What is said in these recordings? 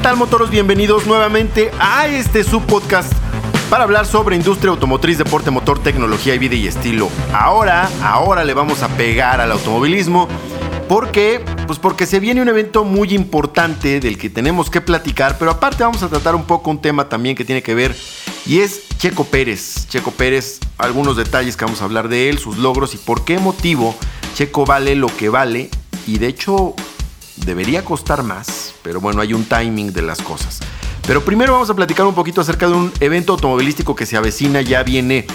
¿Qué tal motoros? Bienvenidos nuevamente a este subpodcast para hablar sobre industria automotriz, deporte, motor, tecnología y vida y estilo. Ahora, ahora le vamos a pegar al automovilismo. ¿Por qué? Pues porque se viene un evento muy importante del que tenemos que platicar, pero aparte vamos a tratar un poco un tema también que tiene que ver y es Checo Pérez. Checo Pérez, algunos detalles que vamos a hablar de él, sus logros y por qué motivo Checo vale lo que vale y de hecho debería costar más, pero bueno, hay un timing de las cosas. Pero primero vamos a platicar un poquito acerca de un evento automovilístico que se avecina, ya viene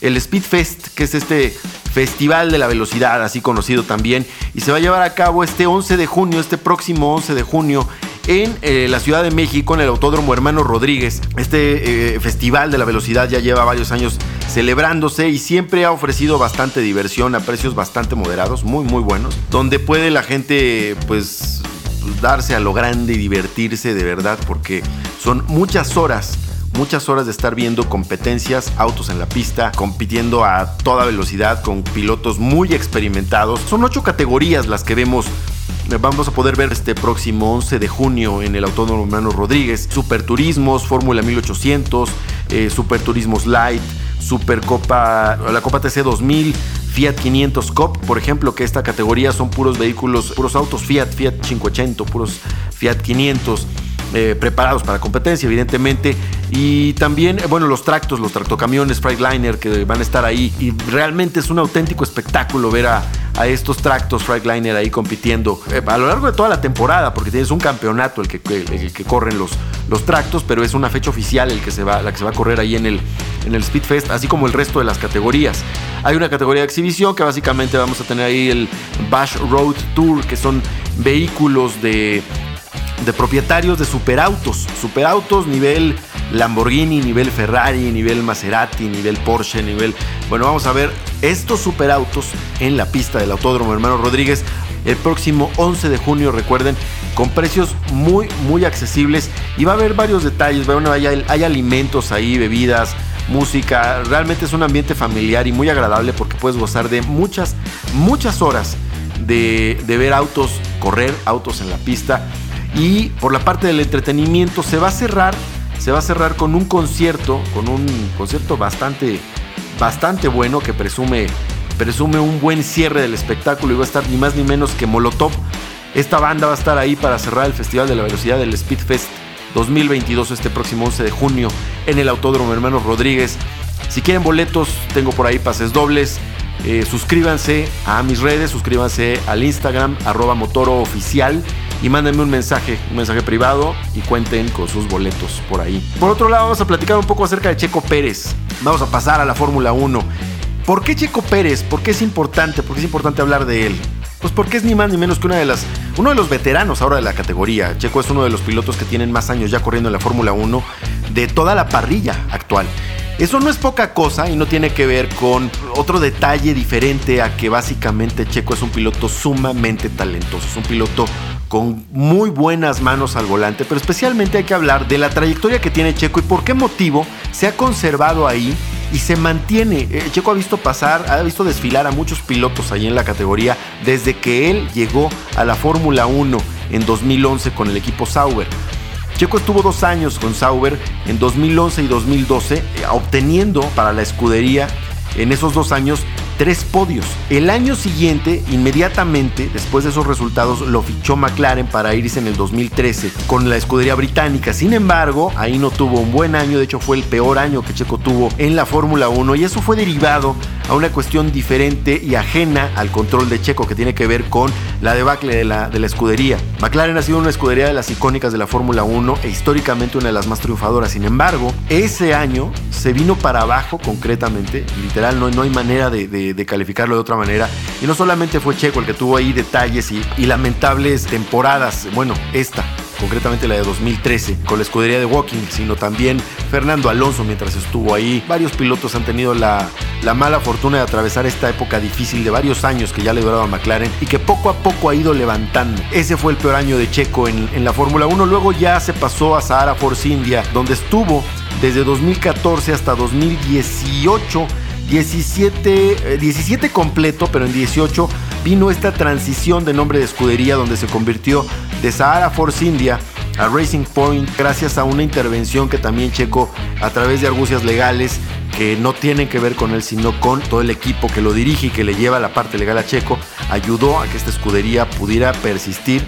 el Speedfest, que es este Festival de la Velocidad, así conocido también, y se va a llevar a cabo este 11 de junio, este próximo 11 de junio, en eh, la Ciudad de México, en el Autódromo Hermano Rodríguez. Este eh, Festival de la Velocidad ya lleva varios años celebrándose y siempre ha ofrecido bastante diversión a precios bastante moderados, muy muy buenos, donde puede la gente pues darse a lo grande y divertirse de verdad porque son muchas horas muchas horas de estar viendo competencias, autos en la pista, compitiendo a toda velocidad con pilotos muy experimentados. Son ocho categorías las que vemos vamos a poder ver este próximo 11 de junio en el Autódromo Hermano Rodríguez. Superturismos, Fórmula 1800, eh, Superturismos Light, Supercopa, la Copa TC 2000, Fiat 500 Cop, por ejemplo, que esta categoría son puros vehículos, puros autos Fiat, Fiat 500, puros Fiat 500. Eh, preparados para competencia, evidentemente. Y también, eh, bueno, los tractos, los tractocamiones Freightliner que van a estar ahí. Y realmente es un auténtico espectáculo ver a, a estos tractos Freightliner ahí compitiendo eh, a lo largo de toda la temporada, porque tienes un campeonato el que, el que corren los, los tractos, pero es una fecha oficial el que se va, la que se va a correr ahí en el, en el Speedfest, así como el resto de las categorías. Hay una categoría de exhibición que básicamente vamos a tener ahí el Bash Road Tour, que son vehículos de de propietarios de superautos, superautos nivel Lamborghini, nivel Ferrari, nivel Maserati, nivel Porsche, nivel... Bueno, vamos a ver estos superautos en la pista del Autódromo Hermano Rodríguez. El próximo 11 de junio, recuerden, con precios muy, muy accesibles y va a haber varios detalles, hay, hay alimentos ahí, bebidas, música, realmente es un ambiente familiar y muy agradable porque puedes gozar de muchas, muchas horas de ver autos correr, autos en la pista y por la parte del entretenimiento se va a cerrar, se va a cerrar con un concierto, con un concierto bastante, bastante bueno que presume, presume un buen cierre del espectáculo y va a estar ni más ni menos que Molotov. Esta banda va a estar ahí para cerrar el Festival de la Velocidad del Speedfest 2022 este próximo 11 de junio en el Autódromo Hermanos Rodríguez. Si quieren boletos, tengo por ahí pases dobles. Eh, suscríbanse a mis redes, suscríbanse al Instagram, arroba motoro oficial y mándenme un mensaje, un mensaje privado y cuenten con sus boletos por ahí. Por otro lado, vamos a platicar un poco acerca de Checo Pérez. Vamos a pasar a la Fórmula 1. ¿Por qué Checo Pérez? ¿Por qué es importante? ¿Por qué es importante hablar de él? Pues porque es ni más ni menos que una de las, uno de los veteranos ahora de la categoría. Checo es uno de los pilotos que tienen más años ya corriendo en la Fórmula 1 de toda la parrilla actual. Eso no es poca cosa y no tiene que ver con otro detalle diferente a que básicamente Checo es un piloto sumamente talentoso, es un piloto con muy buenas manos al volante, pero especialmente hay que hablar de la trayectoria que tiene Checo y por qué motivo se ha conservado ahí y se mantiene. Eh, Checo ha visto pasar, ha visto desfilar a muchos pilotos ahí en la categoría desde que él llegó a la Fórmula 1 en 2011 con el equipo Sauber. Checo estuvo dos años con Sauber en 2011 y 2012, eh, obteniendo para la escudería en esos dos años tres podios. El año siguiente, inmediatamente después de esos resultados, lo fichó McLaren para irse en el 2013 con la escudería británica. Sin embargo, ahí no tuvo un buen año, de hecho fue el peor año que Checo tuvo en la Fórmula 1 y eso fue derivado a una cuestión diferente y ajena al control de Checo que tiene que ver con la debacle de la, de la escudería. McLaren ha sido una escudería de las icónicas de la Fórmula 1 e históricamente una de las más triunfadoras. Sin embargo, ese año se vino para abajo concretamente, literal, no, no hay manera de de, calificarlo de otra manera. Y no solamente fue Checo el que tuvo ahí detalles y, lamentables temporadas, bueno, esta, concretamente la de 2013, con la escudería de Walking, sino también Fernando Alonso mientras estuvo ahí. Varios pilotos han tenido la, la mala fortuna de atravesar esta época difícil de varios años que ya le duraba a McLaren y que poco a poco ha ido levantando. Ese fue el peor año de Checo en, en la Fórmula 1. Luego ya se pasó a Sahara Force India, donde estuvo desde 2014 hasta 2018 17, 17 eh, completo, pero en 18 vino esta transición de nombre de escudería donde se convirtió de Sahara Force India a Racing Point gracias a una intervención que también Checo a través de argucias legales que no tienen que ver con él, sino con todo el equipo que lo dirige y que le lleva la parte legal a Checo, ayudó a que esta escudería pudiera persistir.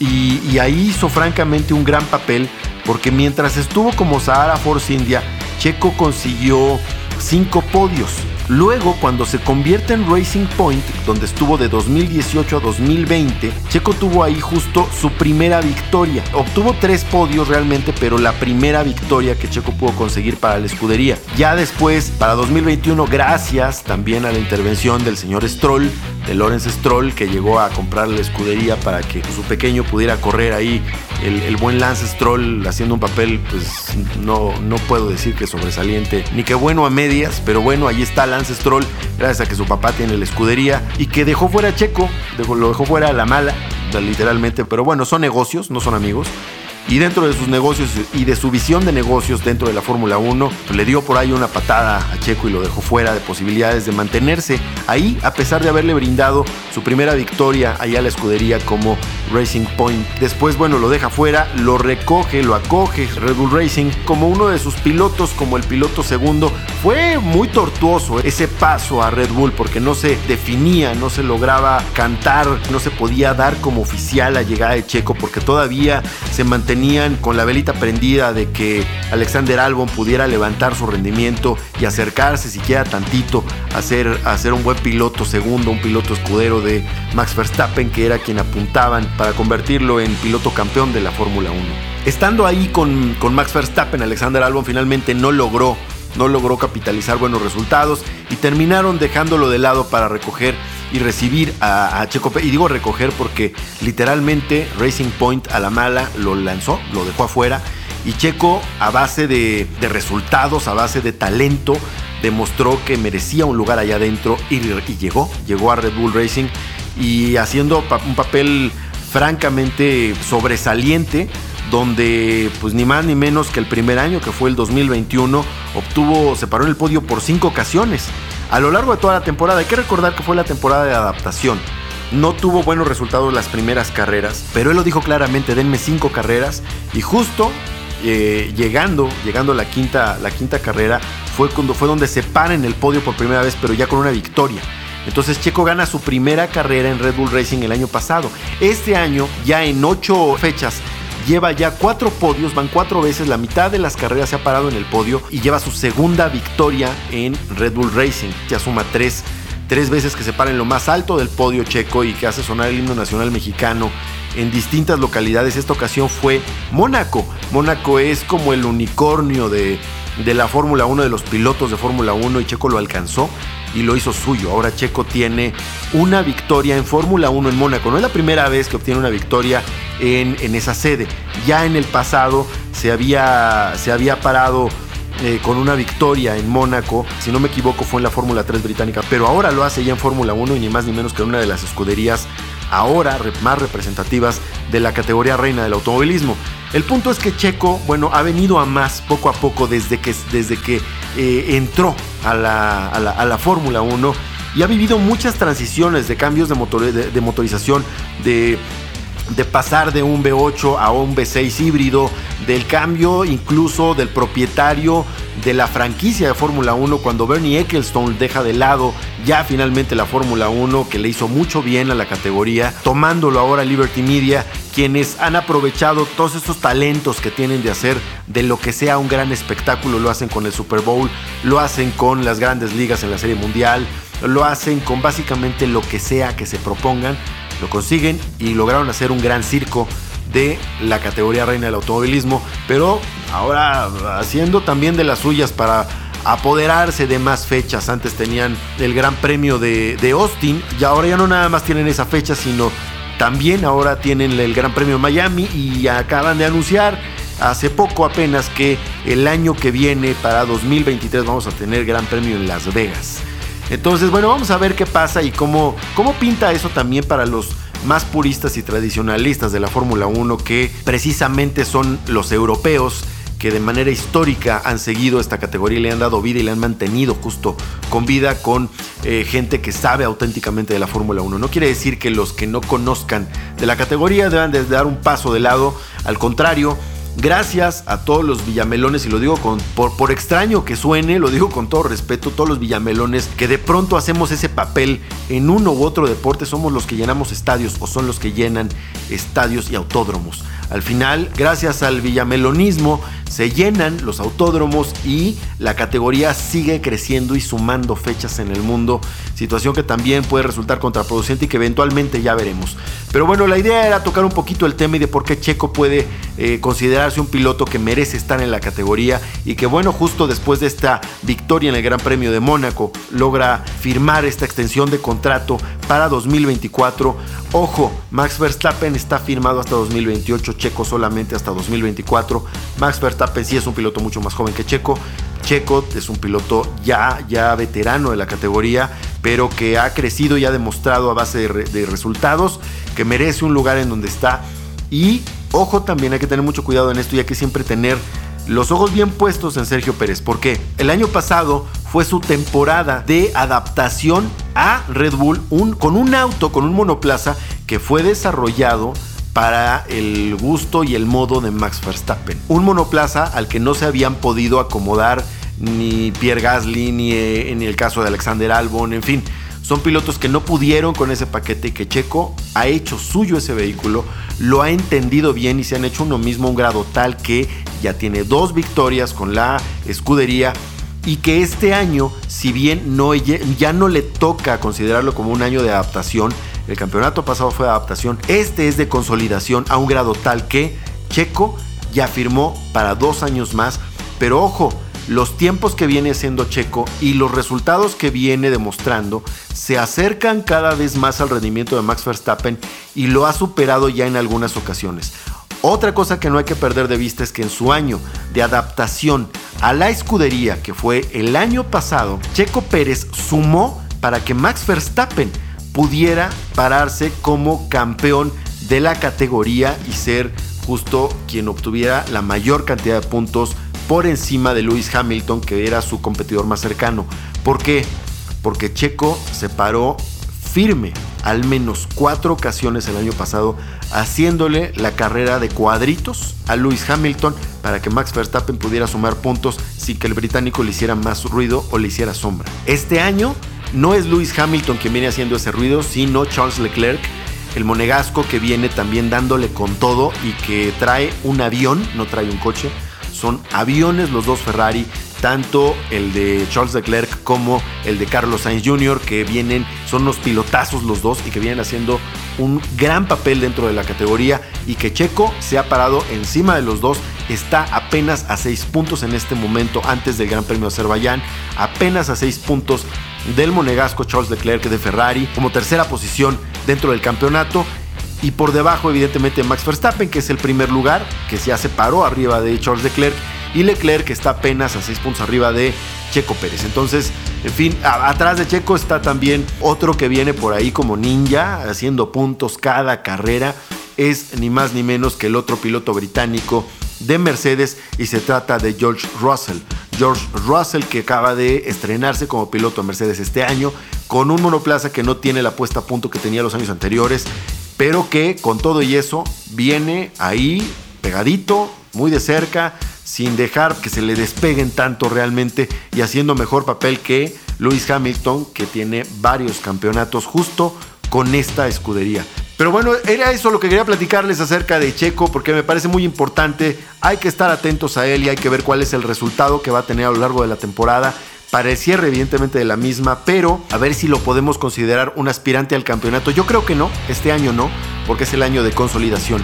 Y, y ahí hizo francamente un gran papel, porque mientras estuvo como Sahara Force India, Checo consiguió cinco podios. Luego, cuando se convierte en Racing Point, donde estuvo de 2018 a 2020, Checo tuvo ahí justo su primera victoria. Obtuvo tres podios realmente, pero la primera victoria que Checo pudo conseguir para la escudería. Ya después, para 2021, gracias también a la intervención del señor Stroll, de Lawrence Stroll, que llegó a comprar la escudería para que su pequeño pudiera correr ahí. El, buen Lance Stroll haciendo un papel, pues no, no puedo decir que sobresaliente, ni que bueno a medias, pero bueno, ahí está Lance Stroll, gracias a que su papá tiene la escudería y que dejó fuera a Checo, lo dejó fuera a la mala, literalmente, pero bueno, son negocios, no son amigos y dentro de sus negocios y de su visión de negocios dentro de la Fórmula 1, le dio por ahí una patada a Checo y lo dejó fuera de posibilidades de mantenerse ahí, a pesar de haberle brindado su primera victoria allá a la escudería como Racing Point. Después, bueno, lo deja fuera, lo recoge, lo acoge Red Bull Racing como uno de sus pilotos, como el piloto segundo. Fue muy tortuoso ese paso a Red Bull porque no se definía, no se lograba cantar, no se podía dar como oficial la llegada de Checo porque todavía se mantenía con la velita prendida de que Alexander Albon pudiera levantar su rendimiento y acercarse siquiera tantito a ser, a ser un buen piloto segundo, un piloto escudero de Max Verstappen, que era quien apuntaban para convertirlo en piloto campeón de la Fórmula 1. Estando ahí con, con Max Verstappen, Alexander Albon finalmente no logró no logró capitalizar buenos resultados y terminaron dejándolo de lado para recoger y recibir a, Checo Y digo recoger porque literalmente Racing Point a la mala lo lanzó, lo dejó afuera. Y Checo, a base de, resultados, a base de talento, demostró que merecía un lugar allá adentro y, llegó, llegó a Red Bull Racing. Y haciendo un papel francamente sobresaliente donde pues ni más ni menos que el primer año que fue el 2021 obtuvo, se paró en el podio por cinco ocasiones a lo largo de toda la temporada. Hay que recordar que fue la temporada de adaptación. No tuvo buenos resultados las primeras carreras, pero él lo dijo claramente, denme cinco carreras y justo eh, llegando, llegando a la quinta, la quinta carrera fue cuando fue donde se para en el podio por primera vez, pero ya con una victoria. Entonces Checo gana su primera carrera en Red Bull Racing el año pasado. Este año, ya en ocho fechas, lleva ya cuatro podios, van cuatro veces, la mitad de las carreras se ha parado en el podio y lleva su segunda victoria en Red Bull Racing. Ya suma tres, tres veces que se para en lo más alto del podio checo y que hace sonar el himno nacional mexicano en distintas localidades. Esta ocasión fue Mónaco. Mónaco es como el unicornio de, de la Fórmula 1, de los pilotos de Fórmula 1 y Checo lo alcanzó y lo hizo suyo. Ahora Checo tiene una victoria en Fórmula 1 en Mónaco. No es la primera vez que obtiene una victoria en, esa sede. Ya en el pasado se había, se había parado eh, con una victoria en Mónaco, si no me equivoco fue en la Fórmula 3 británica, pero ahora lo hace ya en Fórmula 1 y ni más ni menos que en una de las escuderías ahora más representativas de la categoría reina del automovilismo. El punto es que Checo, bueno, ha venido a más poco a poco desde que, desde que eh, entró a la, a la, Fórmula 1 y ha vivido muchas transiciones de cambios de, motor, de, motorización, de de pasar de un V8 a un V6 híbrido, del cambio incluso del propietario de la franquicia de Fórmula 1 cuando Bernie Ecclestone deja de lado ya finalmente la Fórmula 1 que le hizo mucho bien a la categoría, tomándolo ahora Liberty Media, quienes han aprovechado todos estos talentos que tienen de hacer de lo que sea un gran espectáculo, lo hacen con el Super Bowl, lo hacen con las grandes ligas en la Serie Mundial, lo hacen con básicamente lo que sea que se propongan, lo consiguen y lograron hacer un gran circo de la categoría reina del automovilismo, pero ahora haciendo también de las suyas para apoderarse de más fechas. Antes tenían el Gran Premio de, Austin y ahora ya no nada más tienen esa fecha, sino también ahora tienen el Gran Premio de Miami y acaban de anunciar hace poco apenas que el año que viene, para 2023, vamos a tener Gran Premio en Las Vegas. Entonces, bueno, vamos a ver qué pasa y cómo, cómo pinta eso también para los más puristas y tradicionalistas de la Fórmula 1, que precisamente son los europeos que de manera histórica han seguido esta categoría y le han dado vida y le han mantenido justo con vida con eh, gente que sabe auténticamente de la Fórmula 1. No quiere decir que los que no conozcan de la categoría deban de dar un paso de lado, al contrario, Gracias a todos los villamelones, y lo digo con, por, extraño que suene, lo digo con todo respeto, todos los villamelones que de pronto hacemos ese papel en uno u otro deporte, somos los que llenamos estadios o son los que llenan estadios y autódromos. Al final, gracias al villamelonismo, se llenan los autódromos y la categoría sigue creciendo y sumando fechas en el mundo, situación que también puede resultar contraproducente y que eventualmente ya veremos. Pero bueno, la idea era tocar un poquito el tema y de por qué Checo puede eh, un piloto que merece estar en la categoría y que bueno, justo después de esta victoria en el Gran Premio de Mónaco, logra firmar esta extensión de contrato para 2024. Ojo, Max Verstappen está firmado hasta 2028, Checo solamente hasta 2024. Max Verstappen sí es un piloto mucho más joven que Checo. Checo es un piloto ya, ya veterano de la categoría, pero que ha crecido y ha demostrado a base de, de resultados que merece un lugar en donde está. Y ojo, también hay que tener mucho cuidado en esto y hay que siempre tener los ojos bien puestos en Sergio Pérez. porque El año pasado fue su temporada de adaptación a Red Bull con un auto, con un monoplaza que fue desarrollado para el gusto y el modo de Max Verstappen. Un monoplaza al que no se habían podido acomodar ni Pierre Gasly, ni eh, en el caso de Alexander Albon, en fin. Son pilotos que no pudieron con ese paquete y que Checo ha hecho suyo ese vehículo, lo ha entendido bien y se han hecho uno mismo un grado tal que ya tiene dos victorias con la escudería y que este año, si bien no, ya no le toca considerarlo como un año de adaptación, el campeonato pasado fue de adaptación, este es de consolidación a un grado tal que Checo ya firmó para dos años más, pero ojo, los tiempos que viene siendo Checo y los resultados que viene demostrando se acercan cada vez más al rendimiento de Max Verstappen y lo ha superado ya en algunas ocasiones. Otra cosa que no hay que perder de vista es que en su año de adaptación a la escudería, que fue el año pasado, Checo Pérez sumó para que Max Verstappen pudiera pararse como campeón de la categoría y ser justo quien obtuviera la mayor cantidad de puntos por encima de Lewis Hamilton, que era su competidor más cercano. ¿Por qué? Porque Checo se paró firme al menos cuatro ocasiones el año pasado, haciéndole la carrera de cuadritos a Lewis Hamilton para que Max Verstappen pudiera sumar puntos sin que el británico le hiciera más ruido o le hiciera sombra. Este año no es Lewis Hamilton quien viene haciendo ese ruido, sino Charles Leclerc, el monegasco que viene también dándole con todo y que trae un avión, no trae un coche, son aviones los dos Ferrari, tanto el de Charles Leclerc como el de Carlos Sainz Jr., que vienen, son unos pilotazos los dos y que vienen haciendo un gran papel dentro de la categoría y que Checo se ha parado encima de los dos, está apenas a seis puntos en este momento antes del Gran Premio de Azerbaiyán, apenas a seis puntos del monegasco Charles Leclerc de Ferrari como tercera posición dentro del campeonato y por debajo evidentemente Max Verstappen que es el primer lugar que ya se paró arriba de Charles Leclerc y Leclerc que está apenas a 6 puntos arriba de Checo Pérez. Entonces, en fin, atrás de Checo está también otro que viene por ahí como ninja, haciendo puntos cada carrera. Es ni más ni menos que el otro piloto británico de Mercedes y se trata de George Russell. George Russell que acaba de estrenarse como piloto de Mercedes este año con un monoplaza que no tiene la puesta a punto que tenía los años anteriores, pero que con todo y eso viene ahí pegadito, muy de cerca, sin dejar que se le despeguen tanto realmente y haciendo mejor papel que Lewis Hamilton, que tiene varios campeonatos justo con esta escudería. Pero bueno, era eso lo que quería platicarles acerca de Checo, porque me parece muy importante. Hay que estar atentos a él y hay que ver cuál es el resultado que va a tener a lo largo de la temporada. Cierre, evidentemente, de la misma, pero a ver si lo podemos considerar un aspirante al campeonato. Yo creo que no, este año no, porque es el año de consolidación.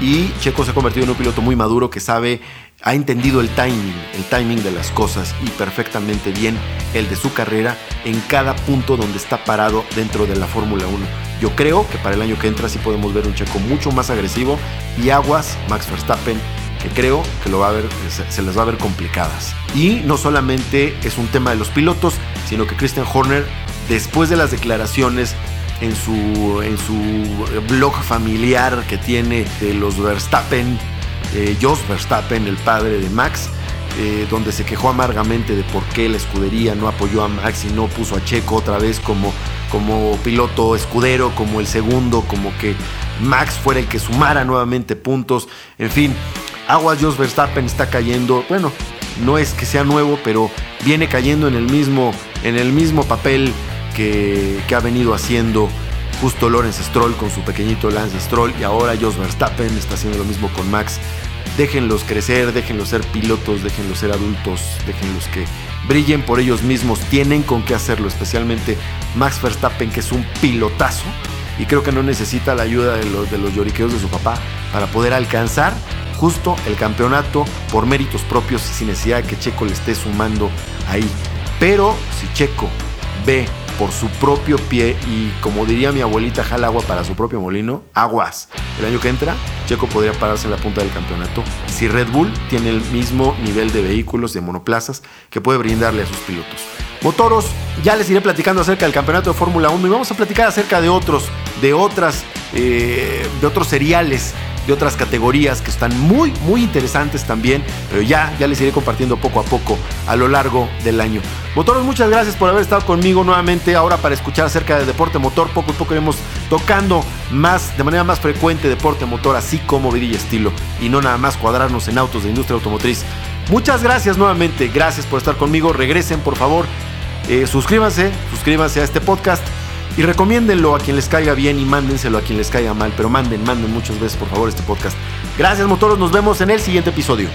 Y Checo se ha convertido en un piloto muy maduro que sabe ha entendido el timing, el timing de las cosas y perfectamente bien el de su carrera en cada punto donde está parado dentro de la Fórmula 1. Yo creo que para el año que entra sí podemos ver un Checo mucho más agresivo y aguas Max Verstappen que creo que lo va a ver, se, les va a ver complicadas. Y no solamente es un tema de los pilotos, sino que Christian Horner, después de las declaraciones en su, en su blog familiar que tiene de los Verstappen, eh, Jos Verstappen, el padre de Max, eh, donde se quejó amargamente de por qué la escudería no apoyó a Max y no puso a Checo otra vez como, como piloto escudero, como el segundo, como que Max fuera el que sumara nuevamente puntos. En fin, Aguas Jos Verstappen está cayendo, bueno, no es que sea nuevo, pero viene cayendo en el mismo, en el mismo papel que, que ha venido haciendo justo Lawrence Stroll con su pequeñito Lance Stroll. Y ahora Jos Verstappen está haciendo lo mismo con Max. Déjenlos crecer, déjenlos ser pilotos, déjenlos ser adultos, déjenlos que brillen por ellos mismos, tienen con qué hacerlo, especialmente Max Verstappen, que es un pilotazo y creo que no necesita la ayuda de los, de los lloriqueos de su papá para poder alcanzar justo el campeonato por méritos propios sin necesidad de que Checo le esté sumando ahí. Pero si Checo ve por su propio pie y como diría mi abuelita, jala agua para su propio molino, aguas. El año que entra, Checo podría pararse en la punta del campeonato si Red Bull tiene el mismo nivel de vehículos, de monoplazas, que puede brindarle a sus pilotos. Motoros, ya les iré platicando acerca del campeonato de Fórmula 1 y vamos a platicar acerca de otros, de otras, eh, de otros seriales de otras categorías que están muy, muy interesantes también, pero ya, ya les iré compartiendo poco a poco a lo largo del año. Motoros, muchas gracias por haber estado conmigo nuevamente ahora para escuchar acerca del deporte motor. Poco a poco iremos tocando más, de manera más frecuente deporte motor, así como vida y estilo, y no nada más cuadrarnos en autos de industria automotriz. Muchas gracias nuevamente, gracias por estar conmigo. Regresen, por favor. Eh, suscríbanse, suscríbanse a este podcast y recomiéndenlo a quien les caiga bien y mándenselo a quien les caiga mal. Pero manden, manden muchas veces por favor este podcast. Gracias motoros, nos vemos en el siguiente episodio.